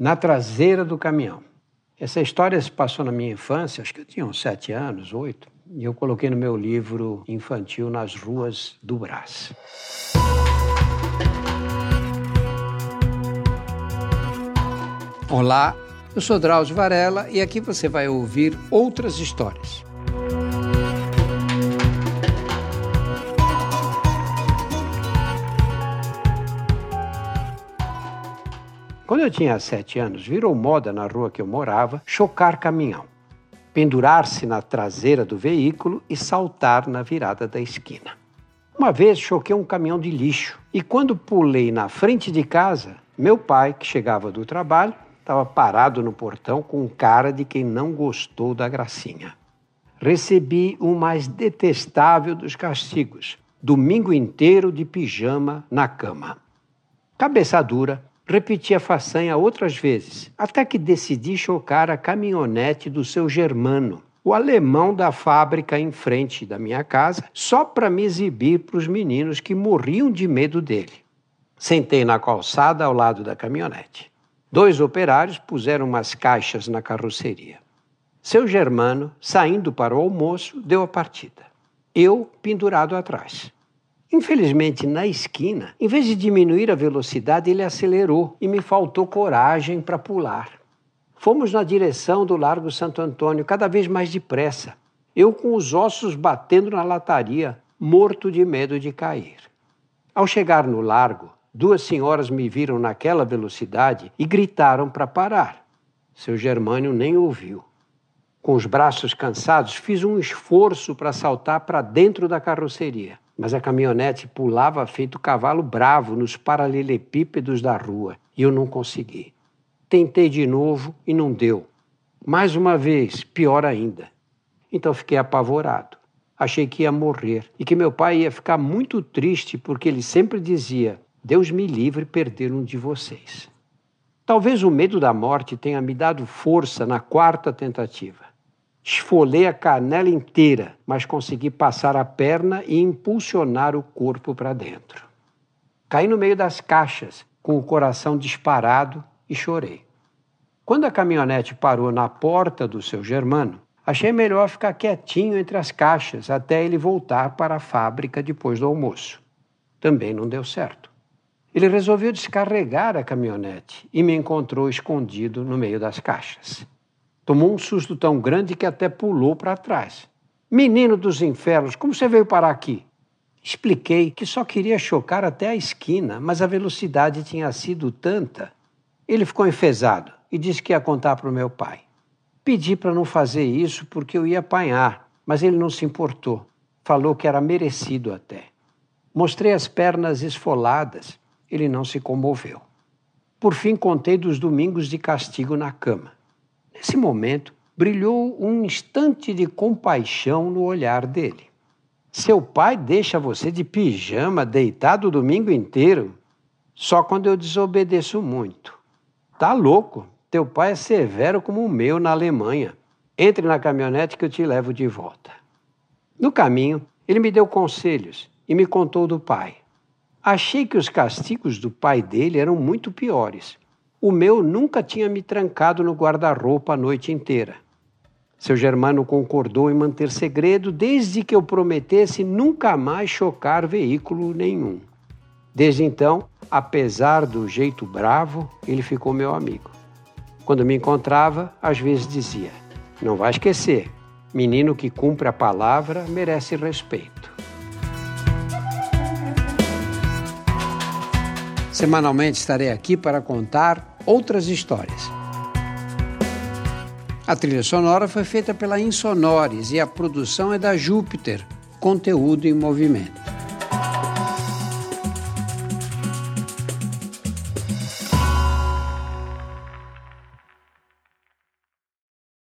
na traseira do caminhão. Essa história se passou na minha infância, acho que eu tinha uns sete anos, oito, e eu coloquei no meu livro infantil Nas Ruas do Brás. Olá, eu sou Drauzio Varela e aqui você vai ouvir outras histórias. Quando eu tinha sete anos, virou moda na rua que eu morava chocar caminhão, pendurar-se na traseira do veículo e saltar na virada da esquina. Uma vez choquei um caminhão de lixo e quando pulei na frente de casa, meu pai, que chegava do trabalho, estava parado no portão com cara de quem não gostou da gracinha. Recebi o mais detestável dos castigos: domingo inteiro de pijama na cama. Cabeça dura, repeti a façanha outras vezes, até que decidi chocar a caminhonete do seu Germano, o alemão da fábrica em frente da minha casa, só para me exibir para os meninos que morriam de medo dele. Sentei na calçada ao lado da caminhonete. Dois operários puseram umas caixas na carroceria. Seu Germano, saindo para o almoço, deu a partida. Eu pendurado atrás. Infelizmente, na esquina, em vez de diminuir a velocidade, ele acelerou e me faltou coragem para pular. Fomos na direção do Largo Santo Antônio, cada vez mais depressa. Eu com os ossos batendo na lataria, morto de medo de cair. Ao chegar no largo, Duas senhoras me viram naquela velocidade e gritaram para parar. Seu Germânio nem ouviu. Com os braços cansados, fiz um esforço para saltar para dentro da carroceria, mas a caminhonete pulava feito cavalo bravo nos paralelepípedos da rua e eu não consegui. Tentei de novo e não deu. Mais uma vez, pior ainda. Então fiquei apavorado. Achei que ia morrer e que meu pai ia ficar muito triste porque ele sempre dizia: Deus me livre perder um de vocês. Talvez o medo da morte tenha me dado força na quarta tentativa. Esfolei a canela inteira, mas consegui passar a perna e impulsionar o corpo para dentro. Caí no meio das caixas, com o coração disparado e chorei. Quando a caminhonete parou na porta do seu Germano, achei melhor ficar quietinho entre as caixas até ele voltar para a fábrica depois do almoço. Também não deu certo. Ele resolveu descarregar a caminhonete e me encontrou escondido no meio das caixas. Tomou um susto tão grande que até pulou para trás. Menino dos infernos, como você veio parar aqui? Expliquei que só queria chocar até a esquina, mas a velocidade tinha sido tanta. Ele ficou enfesado e disse que ia contar para o meu pai. Pedi para não fazer isso porque eu ia apanhar, mas ele não se importou. Falou que era merecido até. Mostrei as pernas esfoladas ele não se comoveu. Por fim, contei dos domingos de castigo na cama. Nesse momento, brilhou um instante de compaixão no olhar dele. Seu pai deixa você de pijama deitado o domingo inteiro? Só quando eu desobedeço muito. Tá louco? Teu pai é severo como o meu na Alemanha. Entre na caminhonete que eu te levo de volta. No caminho, ele me deu conselhos e me contou do pai. Achei que os castigos do pai dele eram muito piores. O meu nunca tinha me trancado no guarda-roupa a noite inteira. Seu Germano concordou em manter segredo desde que eu prometesse nunca mais chocar veículo nenhum. Desde então, apesar do jeito bravo, ele ficou meu amigo. Quando me encontrava, às vezes dizia: Não vai esquecer, menino que cumpre a palavra merece respeito. Semanalmente estarei aqui para contar outras histórias. A trilha sonora foi feita pela Insonores e a produção é da Júpiter, conteúdo em movimento.